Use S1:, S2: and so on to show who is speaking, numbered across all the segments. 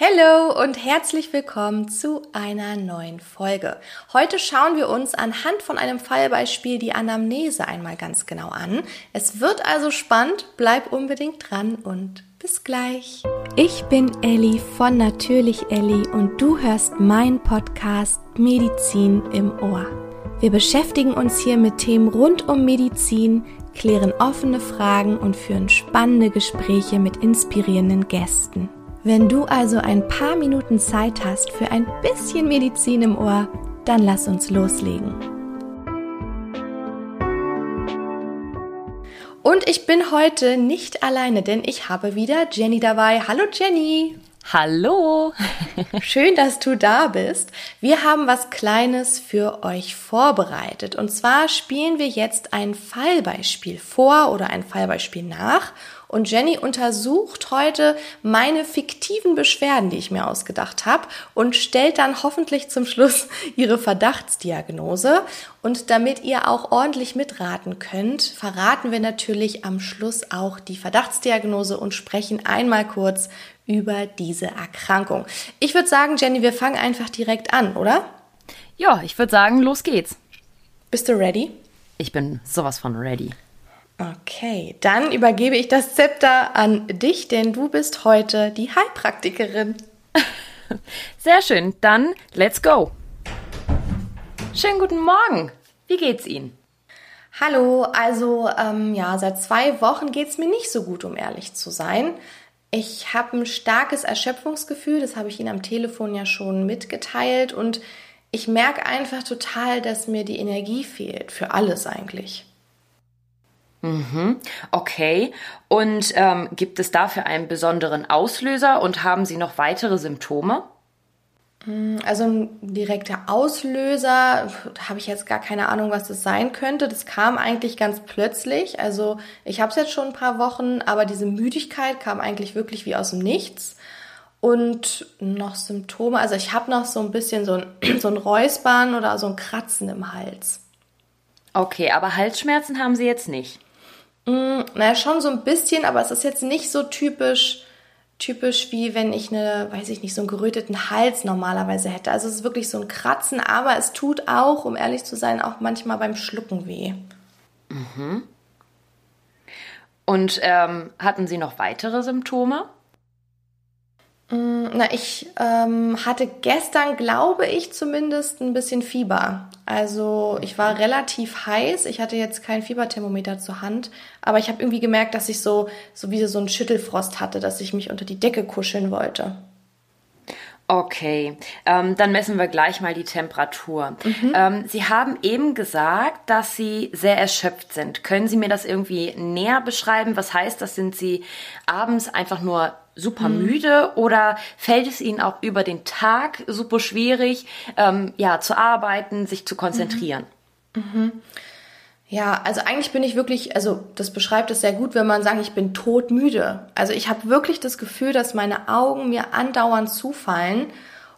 S1: Hallo und herzlich willkommen zu einer neuen Folge. Heute schauen wir uns anhand von einem Fallbeispiel die Anamnese einmal ganz genau an. Es wird also spannend, bleib unbedingt dran und bis gleich. Ich bin Elli von Natürlich Elli und du hörst meinen Podcast Medizin im Ohr. Wir beschäftigen uns hier mit Themen rund um Medizin, klären offene Fragen und führen spannende Gespräche mit inspirierenden Gästen. Wenn du also ein paar Minuten Zeit hast für ein bisschen Medizin im Ohr, dann lass uns loslegen. Und ich bin heute nicht alleine, denn ich habe wieder Jenny dabei. Hallo Jenny!
S2: Hallo!
S1: Schön, dass du da bist. Wir haben was Kleines für euch vorbereitet. Und zwar spielen wir jetzt ein Fallbeispiel vor oder ein Fallbeispiel nach und Jenny untersucht heute meine fiktiven Beschwerden, die ich mir ausgedacht habe und stellt dann hoffentlich zum Schluss ihre Verdachtsdiagnose. Und damit ihr auch ordentlich mitraten könnt, verraten wir natürlich am Schluss auch die Verdachtsdiagnose und sprechen einmal kurz über diese Erkrankung. Ich würde sagen, Jenny, wir fangen einfach direkt an, oder?
S2: Ja, ich würde sagen, los geht's.
S1: Bist du ready?
S2: Ich bin sowas von ready.
S1: Okay, dann übergebe ich das Zepter an dich, denn du bist heute die Heilpraktikerin.
S2: Sehr schön, dann let's go. Schönen guten Morgen. Wie geht's Ihnen?
S1: Hallo, also ähm, ja, seit zwei Wochen geht's mir nicht so gut, um ehrlich zu sein. Ich habe ein starkes Erschöpfungsgefühl, das habe ich Ihnen am Telefon ja schon mitgeteilt und ich merke einfach total, dass mir die Energie fehlt, für alles eigentlich.
S2: Mhm. Okay. Und ähm, gibt es dafür einen besonderen Auslöser und haben Sie noch weitere Symptome?
S1: Hm, also ein direkter Auslöser, da habe ich jetzt gar keine Ahnung, was das sein könnte. Das kam eigentlich ganz plötzlich. Also ich habe es jetzt schon ein paar Wochen, aber diese Müdigkeit kam eigentlich wirklich wie aus dem Nichts. Und noch Symptome, also ich habe noch so ein bisschen so ein, so ein Räuspern oder so ein Kratzen im Hals.
S2: Okay, aber Halsschmerzen haben Sie jetzt nicht.
S1: Mm, naja, schon so ein bisschen, aber es ist jetzt nicht so typisch, typisch wie wenn ich eine, weiß ich nicht, so einen geröteten Hals normalerweise hätte. Also es ist wirklich so ein Kratzen, aber es tut auch, um ehrlich zu sein, auch manchmal beim Schlucken weh.
S2: Mhm. Und ähm, hatten Sie noch weitere Symptome?
S1: Mm, na, ich ähm, hatte gestern, glaube ich, zumindest ein bisschen Fieber. Also ich war relativ heiß. Ich hatte jetzt kein Fieberthermometer zur Hand, aber ich habe irgendwie gemerkt, dass ich so, so wie so einen Schüttelfrost hatte, dass ich mich unter die Decke kuscheln wollte.
S2: Okay, ähm, dann messen wir gleich mal die Temperatur. Mhm. Ähm, Sie haben eben gesagt, dass Sie sehr erschöpft sind. Können Sie mir das irgendwie näher beschreiben? Was heißt das? Sind Sie abends einfach nur super mhm. müde oder fällt es Ihnen auch über den Tag super schwierig, ähm, ja, zu arbeiten, sich zu konzentrieren?
S1: Mhm. Mhm. Ja, also eigentlich bin ich wirklich, also das beschreibt es sehr gut, wenn man sagt, ich bin todmüde. Also ich habe wirklich das Gefühl, dass meine Augen mir andauernd zufallen.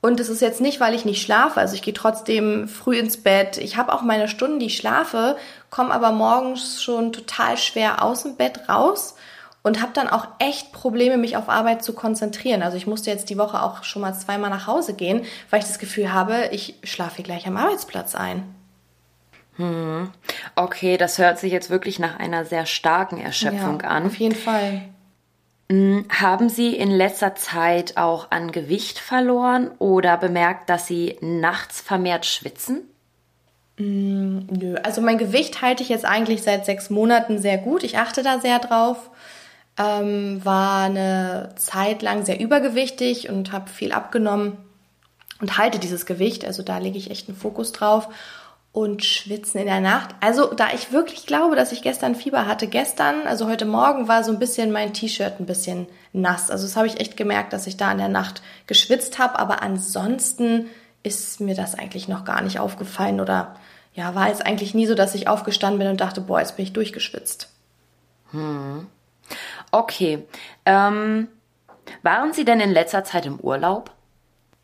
S1: Und es ist jetzt nicht, weil ich nicht schlafe. Also ich gehe trotzdem früh ins Bett. Ich habe auch meine Stunden, die ich schlafe, komme aber morgens schon total schwer aus dem Bett raus und habe dann auch echt Probleme, mich auf Arbeit zu konzentrieren. Also ich musste jetzt die Woche auch schon mal zweimal nach Hause gehen, weil ich das Gefühl habe, ich schlafe gleich am Arbeitsplatz ein.
S2: Hm. Okay, das hört sich jetzt wirklich nach einer sehr starken Erschöpfung
S1: ja,
S2: an.
S1: Auf jeden Fall.
S2: Hm, haben Sie in letzter Zeit auch an Gewicht verloren oder bemerkt, dass Sie nachts vermehrt schwitzen?
S1: Mm, nö, also mein Gewicht halte ich jetzt eigentlich seit sechs Monaten sehr gut. Ich achte da sehr drauf ähm, war eine Zeit lang sehr übergewichtig und habe viel abgenommen und halte dieses Gewicht. Also da lege ich echt einen Fokus drauf. Und schwitzen in der Nacht. Also da ich wirklich glaube, dass ich gestern Fieber hatte, gestern, also heute Morgen war so ein bisschen mein T-Shirt ein bisschen nass. Also das habe ich echt gemerkt, dass ich da in der Nacht geschwitzt habe. Aber ansonsten ist mir das eigentlich noch gar nicht aufgefallen oder ja, war jetzt eigentlich nie so, dass ich aufgestanden bin und dachte, boah, jetzt bin ich durchgeschwitzt.
S2: Hm. Okay. Ähm, waren Sie denn in letzter Zeit im Urlaub?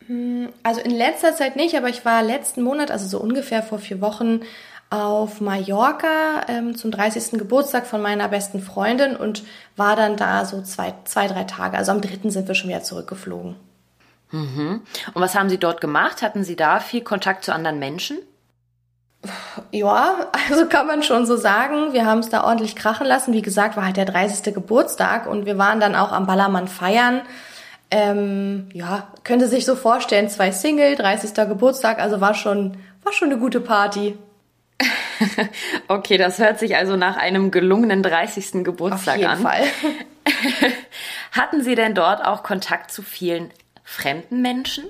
S1: Hm, also in letzter Zeit nicht, aber ich war letzten Monat, also so ungefähr vor vier Wochen, auf Mallorca ähm, zum 30. Geburtstag von meiner besten Freundin und war dann da so zwei, zwei, drei Tage. Also am dritten sind wir schon wieder zurückgeflogen.
S2: Mhm. Und was haben Sie dort gemacht? Hatten Sie da viel Kontakt zu anderen Menschen?
S1: Ja, also kann man schon so sagen. Wir haben es da ordentlich krachen lassen. Wie gesagt, war halt der 30. Geburtstag und wir waren dann auch am Ballermann feiern. Ähm, ja, könnte sich so vorstellen, zwei Single, 30. Geburtstag, also war schon, war schon eine gute Party.
S2: okay, das hört sich also nach einem gelungenen 30. Geburtstag
S1: an. Auf jeden
S2: an.
S1: Fall.
S2: Hatten Sie denn dort auch Kontakt zu vielen fremden Menschen?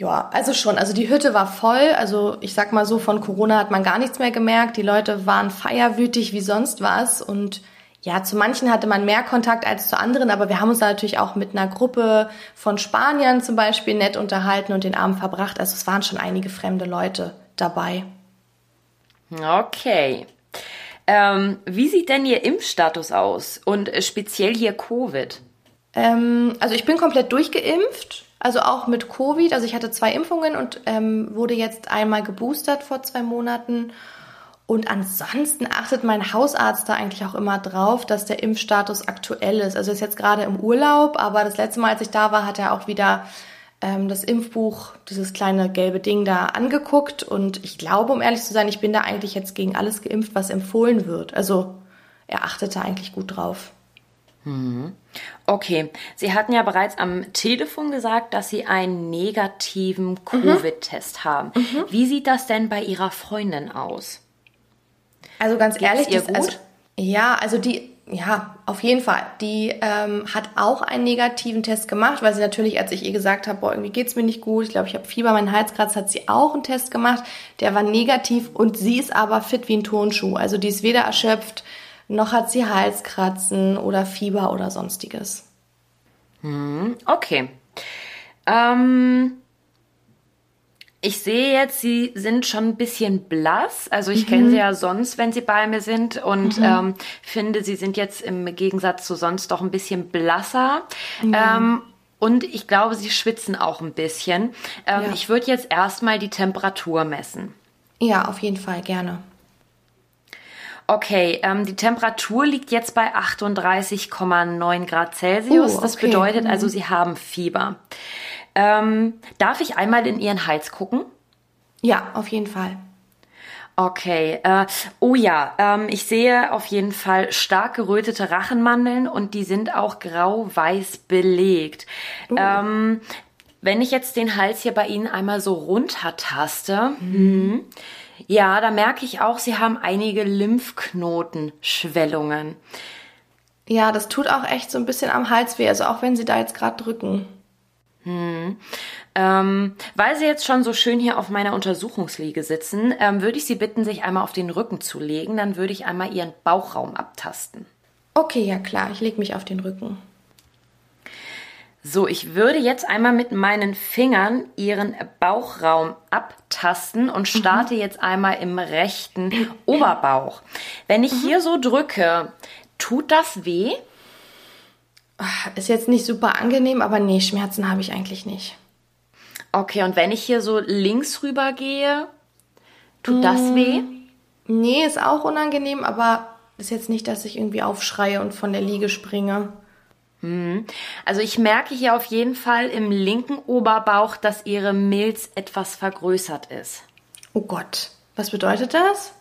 S1: Ja, also schon. Also die Hütte war voll. Also ich sag mal so, von Corona hat man gar nichts mehr gemerkt. Die Leute waren feierwütig wie sonst was. Und ja, zu manchen hatte man mehr Kontakt als zu anderen, aber wir haben uns da natürlich auch mit einer Gruppe von Spaniern zum Beispiel nett unterhalten und den Abend verbracht. Also es waren schon einige fremde Leute dabei.
S2: Okay. Ähm, wie sieht denn Ihr Impfstatus aus und speziell hier Covid?
S1: Ähm, also ich bin komplett durchgeimpft, also auch mit Covid. Also ich hatte zwei Impfungen und ähm, wurde jetzt einmal geboostert vor zwei Monaten. Und ansonsten achtet mein Hausarzt da eigentlich auch immer drauf, dass der Impfstatus aktuell ist. Also er ist jetzt gerade im Urlaub, aber das letzte Mal, als ich da war, hat er auch wieder ähm, das Impfbuch, dieses kleine gelbe Ding da angeguckt. Und ich glaube, um ehrlich zu sein, ich bin da eigentlich jetzt gegen alles geimpft, was empfohlen wird. Also er achtet da eigentlich gut drauf.
S2: Mhm. Okay, Sie hatten ja bereits am Telefon gesagt, dass Sie einen negativen mhm. Covid-Test haben. Mhm. Wie sieht das denn bei Ihrer Freundin aus?
S1: Also ganz Geht's ehrlich, ihr das, gut? Also, ja, also die, ja, auf jeden Fall. Die ähm, hat auch einen negativen Test gemacht, weil sie natürlich, als ich ihr gesagt habe, boah, irgendwie geht's mir nicht gut, ich glaube, ich habe Fieber, mein Hals kratzt, hat sie auch einen Test gemacht. Der war negativ und sie ist aber fit wie ein Turnschuh. Also die ist weder erschöpft, noch hat sie Halskratzen oder Fieber oder sonstiges.
S2: Hm, okay. Ähm, ich sehe jetzt, Sie sind schon ein bisschen blass. Also ich mhm. kenne Sie ja sonst, wenn Sie bei mir sind und mhm. ähm, finde, Sie sind jetzt im Gegensatz zu sonst doch ein bisschen blasser. Mhm. Ähm, und ich glaube, Sie schwitzen auch ein bisschen. Ähm, ja. Ich würde jetzt erstmal die Temperatur messen.
S1: Ja, auf jeden Fall, gerne.
S2: Okay, ähm, die Temperatur liegt jetzt bei 38,9 Grad Celsius. Uh, okay. Das bedeutet also, mhm. Sie haben Fieber. Ähm, darf ich einmal in Ihren Hals gucken?
S1: Ja, auf jeden Fall.
S2: Okay. Äh, oh ja, ähm, ich sehe auf jeden Fall stark gerötete Rachenmandeln und die sind auch grau-weiß belegt. Uh. Ähm, wenn ich jetzt den Hals hier bei Ihnen einmal so runtertaste, mhm. ja, da merke ich auch, Sie haben einige Lymphknotenschwellungen.
S1: Ja, das tut auch echt so ein bisschen am Hals weh, also auch wenn Sie da jetzt gerade drücken.
S2: Hm. Ähm, weil Sie jetzt schon so schön hier auf meiner Untersuchungsliege sitzen, ähm, würde ich Sie bitten, sich einmal auf den Rücken zu legen. Dann würde ich einmal Ihren Bauchraum abtasten.
S1: Okay, ja klar, ich lege mich auf den Rücken.
S2: So, ich würde jetzt einmal mit meinen Fingern Ihren Bauchraum abtasten und mhm. starte mhm. jetzt einmal im rechten Oberbauch. Wenn ich mhm. hier so drücke, tut das weh?
S1: Ist jetzt nicht super angenehm, aber nee, Schmerzen habe ich eigentlich nicht.
S2: Okay, und wenn ich hier so links rüber gehe, tut mm, das weh?
S1: Nee, ist auch unangenehm, aber ist jetzt nicht, dass ich irgendwie aufschreie und von der Liege springe.
S2: Hm. Also ich merke hier auf jeden Fall im linken Oberbauch, dass ihre Milz etwas vergrößert ist.
S1: Oh Gott, was bedeutet das?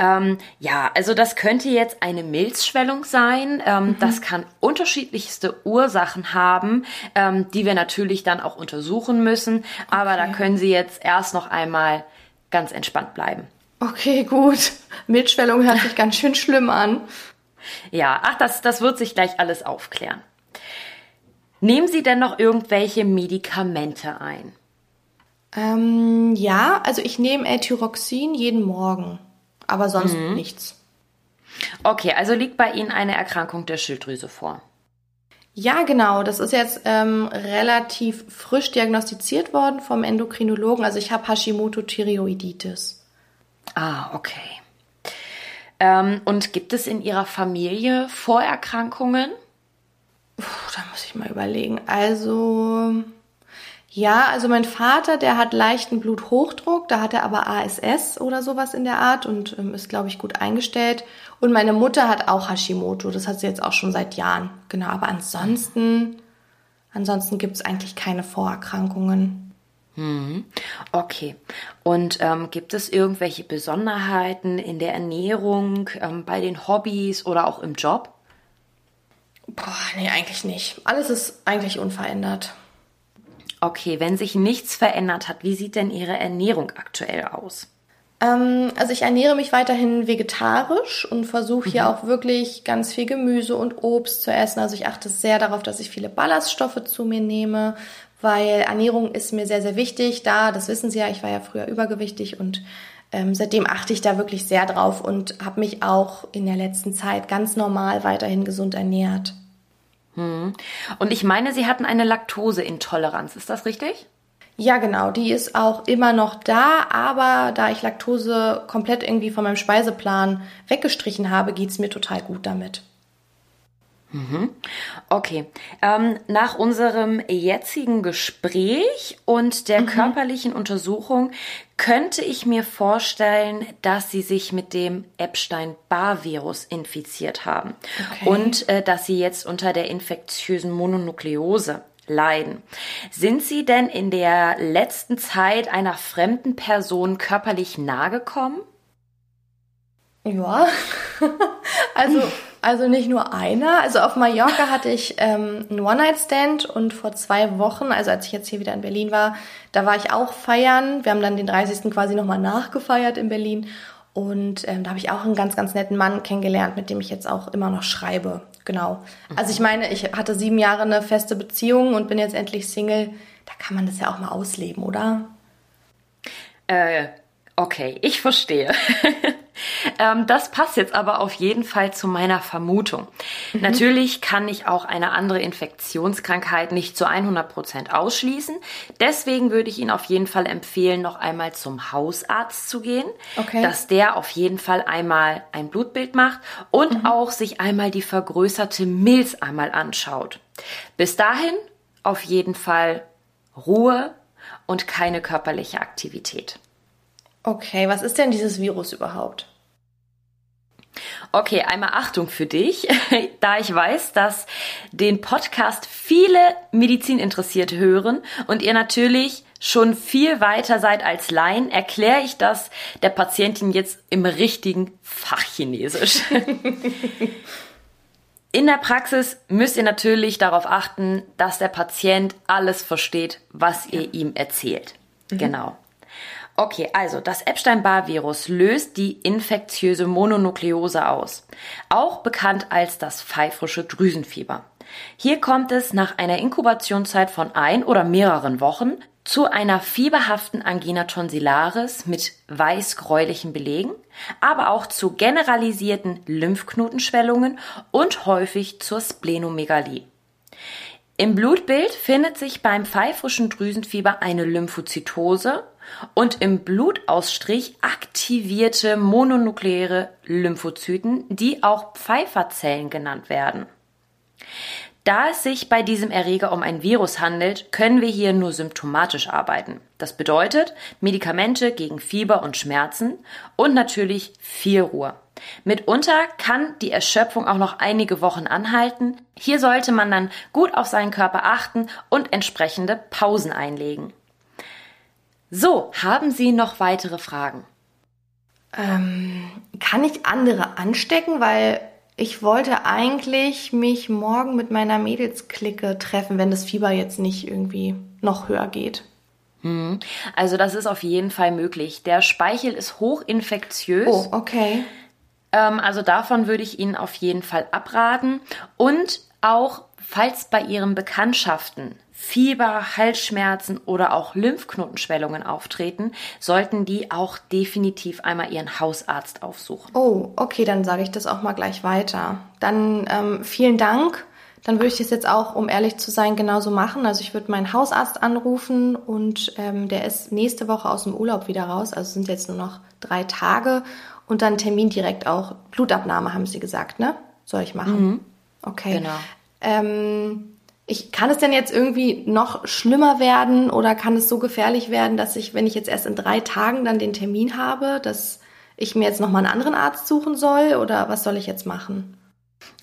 S2: Ähm, ja, also das könnte jetzt eine Milzschwellung sein. Ähm, mhm. Das kann unterschiedlichste Ursachen haben, ähm, die wir natürlich dann auch untersuchen müssen. Okay. Aber da können Sie jetzt erst noch einmal ganz entspannt bleiben.
S1: Okay, gut. Milzschwellung hört sich ganz schön schlimm an.
S2: Ja, ach, das, das wird sich gleich alles aufklären. Nehmen Sie denn noch irgendwelche Medikamente ein?
S1: Ähm, ja, also ich nehme L-Tyroxin jeden Morgen aber sonst mhm. nichts.
S2: Okay, also liegt bei Ihnen eine Erkrankung der Schilddrüse vor?
S1: Ja, genau. Das ist jetzt ähm, relativ frisch diagnostiziert worden vom Endokrinologen. Also ich habe Hashimoto-Thyreoiditis.
S2: Ah, okay. Ähm, und gibt es in Ihrer Familie Vorerkrankungen?
S1: Puh, da muss ich mal überlegen. Also ja, also mein Vater, der hat leichten Bluthochdruck, da hat er aber ASS oder sowas in der Art und ähm, ist, glaube ich, gut eingestellt. Und meine Mutter hat auch Hashimoto, das hat sie jetzt auch schon seit Jahren. Genau, aber ansonsten ansonsten gibt es eigentlich keine Vorerkrankungen.
S2: Mhm. Okay. Und ähm, gibt es irgendwelche Besonderheiten in der Ernährung, ähm, bei den Hobbys oder auch im Job?
S1: Boah, nee, eigentlich nicht. Alles ist eigentlich unverändert.
S2: Okay, wenn sich nichts verändert hat, wie sieht denn Ihre Ernährung aktuell aus?
S1: Ähm, also ich ernähre mich weiterhin vegetarisch und versuche hier mhm. auch wirklich ganz viel Gemüse und Obst zu essen. Also ich achte sehr darauf, dass ich viele Ballaststoffe zu mir nehme, weil Ernährung ist mir sehr, sehr wichtig. Da, das wissen Sie ja, ich war ja früher übergewichtig und ähm, seitdem achte ich da wirklich sehr drauf und habe mich auch in der letzten Zeit ganz normal weiterhin gesund ernährt.
S2: Hm. Und ich meine, Sie hatten eine Laktoseintoleranz, ist das richtig?
S1: Ja, genau, die ist auch immer noch da, aber da ich Laktose komplett irgendwie von meinem Speiseplan weggestrichen habe, geht's mir total gut damit.
S2: Mhm. Okay. Ähm, nach unserem jetzigen Gespräch und der mhm. körperlichen Untersuchung könnte ich mir vorstellen, dass Sie sich mit dem Epstein-Barr-Virus infiziert haben okay. und äh, dass Sie jetzt unter der infektiösen Mononukleose leiden. Sind Sie denn in der letzten Zeit einer fremden Person körperlich nahe gekommen?
S1: Ja, also, also nicht nur einer. Also auf Mallorca hatte ich ähm, einen One-Night-Stand und vor zwei Wochen, also als ich jetzt hier wieder in Berlin war, da war ich auch feiern. Wir haben dann den 30. quasi nochmal nachgefeiert in Berlin. Und ähm, da habe ich auch einen ganz, ganz netten Mann kennengelernt, mit dem ich jetzt auch immer noch schreibe. Genau. Also ich meine, ich hatte sieben Jahre eine feste Beziehung und bin jetzt endlich Single. Da kann man das ja auch mal ausleben, oder?
S2: Äh, okay, ich verstehe. Ähm, das passt jetzt aber auf jeden Fall zu meiner Vermutung. Mhm. Natürlich kann ich auch eine andere Infektionskrankheit nicht zu 100 Prozent ausschließen. Deswegen würde ich Ihnen auf jeden Fall empfehlen, noch einmal zum Hausarzt zu gehen, okay. dass der auf jeden Fall einmal ein Blutbild macht und mhm. auch sich einmal die vergrößerte Milz einmal anschaut. Bis dahin auf jeden Fall Ruhe und keine körperliche Aktivität.
S1: Okay, was ist denn dieses Virus überhaupt?
S2: Okay, einmal Achtung für dich, da ich weiß, dass den Podcast viele Medizininteressierte hören und ihr natürlich schon viel weiter seid als Laien, erkläre ich das der Patientin jetzt im richtigen Fachchinesisch. In der Praxis müsst ihr natürlich darauf achten, dass der Patient alles versteht, was ihr ihm erzählt. Mhm. Genau. Okay, also das Epstein-Barr-Virus löst die infektiöse Mononukleose aus, auch bekannt als das pfeifrische Drüsenfieber. Hier kommt es nach einer Inkubationszeit von ein oder mehreren Wochen zu einer fieberhaften Angina tonsillaris mit weißgräulichen Belegen, aber auch zu generalisierten Lymphknotenschwellungen und häufig zur Splenomegalie. Im Blutbild findet sich beim pfeifrischen Drüsenfieber eine Lymphozytose und im Blutausstrich aktivierte mononukleäre Lymphozyten, die auch Pfeiferzellen genannt werden. Da es sich bei diesem Erreger um ein Virus handelt, können wir hier nur symptomatisch arbeiten. Das bedeutet Medikamente gegen Fieber und Schmerzen und natürlich viel Ruhe. Mitunter kann die Erschöpfung auch noch einige Wochen anhalten. Hier sollte man dann gut auf seinen Körper achten und entsprechende Pausen einlegen. So, haben Sie noch weitere Fragen?
S1: Ähm, kann ich andere anstecken? Weil ich wollte eigentlich mich morgen mit meiner Mädelsklicke treffen, wenn das Fieber jetzt nicht irgendwie noch höher geht.
S2: Hm. Also das ist auf jeden Fall möglich. Der Speichel ist hochinfektiös.
S1: Oh, okay.
S2: Ähm, also davon würde ich Ihnen auf jeden Fall abraten. Und auch falls bei Ihren Bekanntschaften Fieber, Halsschmerzen oder auch Lymphknotenschwellungen auftreten, sollten die auch definitiv einmal ihren Hausarzt aufsuchen.
S1: Oh, okay, dann sage ich das auch mal gleich weiter. Dann ähm, vielen Dank. Dann würde ich das jetzt auch, um ehrlich zu sein, genauso machen. Also ich würde meinen Hausarzt anrufen und ähm, der ist nächste Woche aus dem Urlaub wieder raus. Also sind jetzt nur noch drei Tage und dann Termin direkt auch. Blutabnahme haben Sie gesagt, ne? Soll ich machen? Mhm. Okay. Genau. Ähm, ich, kann es denn jetzt irgendwie noch schlimmer werden oder kann es so gefährlich werden, dass ich, wenn ich jetzt erst in drei Tagen dann den Termin habe, dass ich mir jetzt nochmal einen anderen Arzt suchen soll oder was soll ich jetzt machen?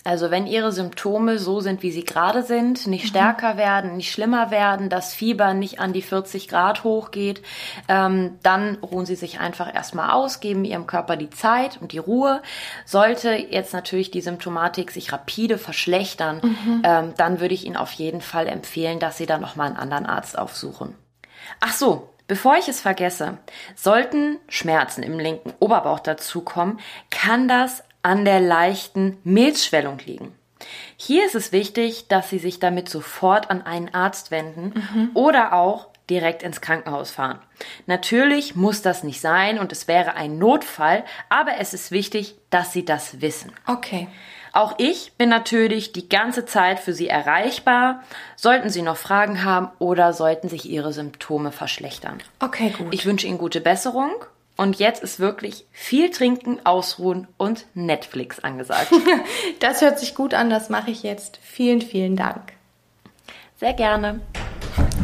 S2: Also wenn Ihre Symptome so sind, wie sie gerade sind, nicht stärker werden, nicht schlimmer werden, das Fieber nicht an die 40 Grad hochgeht, ähm, dann ruhen Sie sich einfach erstmal aus, geben Ihrem Körper die Zeit und die Ruhe. Sollte jetzt natürlich die Symptomatik sich rapide verschlechtern, mhm. ähm, dann würde ich Ihnen auf jeden Fall empfehlen, dass Sie dann nochmal einen anderen Arzt aufsuchen. Ach so, Bevor ich es vergesse, sollten Schmerzen im linken Oberbauch dazukommen, kann das an der leichten Milzschwellung liegen. Hier ist es wichtig, dass Sie sich damit sofort an einen Arzt wenden mhm. oder auch direkt ins Krankenhaus fahren. Natürlich muss das nicht sein und es wäre ein Notfall, aber es ist wichtig, dass Sie das wissen.
S1: Okay.
S2: Auch ich bin natürlich die ganze Zeit für Sie erreichbar. Sollten Sie noch Fragen haben oder sollten sich Ihre Symptome verschlechtern.
S1: Okay, gut.
S2: Ich wünsche Ihnen gute Besserung und jetzt ist wirklich viel trinken, ausruhen und Netflix angesagt.
S1: das hört sich gut an, das mache ich jetzt. Vielen, vielen Dank.
S2: Sehr gerne.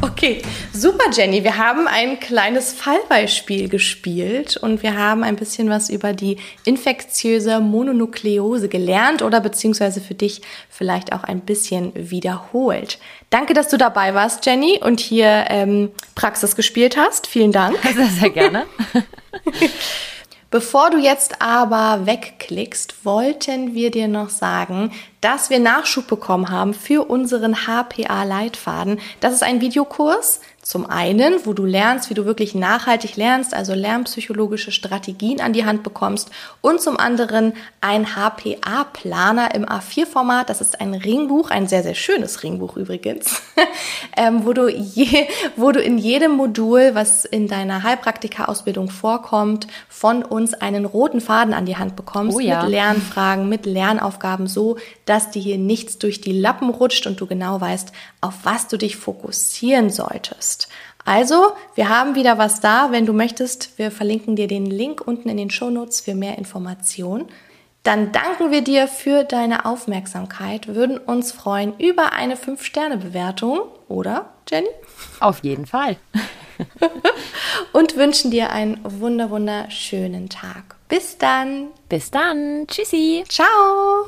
S1: Okay, super Jenny. Wir haben ein kleines Fallbeispiel gespielt und wir haben ein bisschen was über die infektiöse Mononukleose gelernt oder beziehungsweise für dich vielleicht auch ein bisschen wiederholt. Danke, dass du dabei warst, Jenny, und hier ähm, Praxis gespielt hast. Vielen Dank.
S2: Sehr, sehr gerne.
S1: Bevor du jetzt aber wegklickst, wollten wir dir noch sagen, dass wir Nachschub bekommen haben für unseren HPA-Leitfaden. Das ist ein Videokurs, zum einen, wo du lernst, wie du wirklich nachhaltig lernst, also lernpsychologische Strategien an die Hand bekommst und zum anderen ein HPA-Planer im A4-Format. Das ist ein Ringbuch, ein sehr, sehr schönes Ringbuch übrigens, ähm, wo, du je, wo du in jedem Modul, was in deiner Heilpraktika-Ausbildung vorkommt, von uns einen roten Faden an die Hand bekommst
S2: oh ja.
S1: mit Lernfragen, mit Lernaufgaben, so dass dir hier nichts durch die Lappen rutscht und du genau weißt, auf was du dich fokussieren solltest. Also, wir haben wieder was da. Wenn du möchtest, wir verlinken dir den Link unten in den Shownotes für mehr Informationen. Dann danken wir dir für deine Aufmerksamkeit, würden uns freuen über eine 5-Sterne-Bewertung, oder, Jenny?
S2: Auf jeden Fall.
S1: Und wünschen dir einen wunder wunderschönen Tag. Bis dann.
S2: Bis dann. Tschüssi.
S1: Ciao.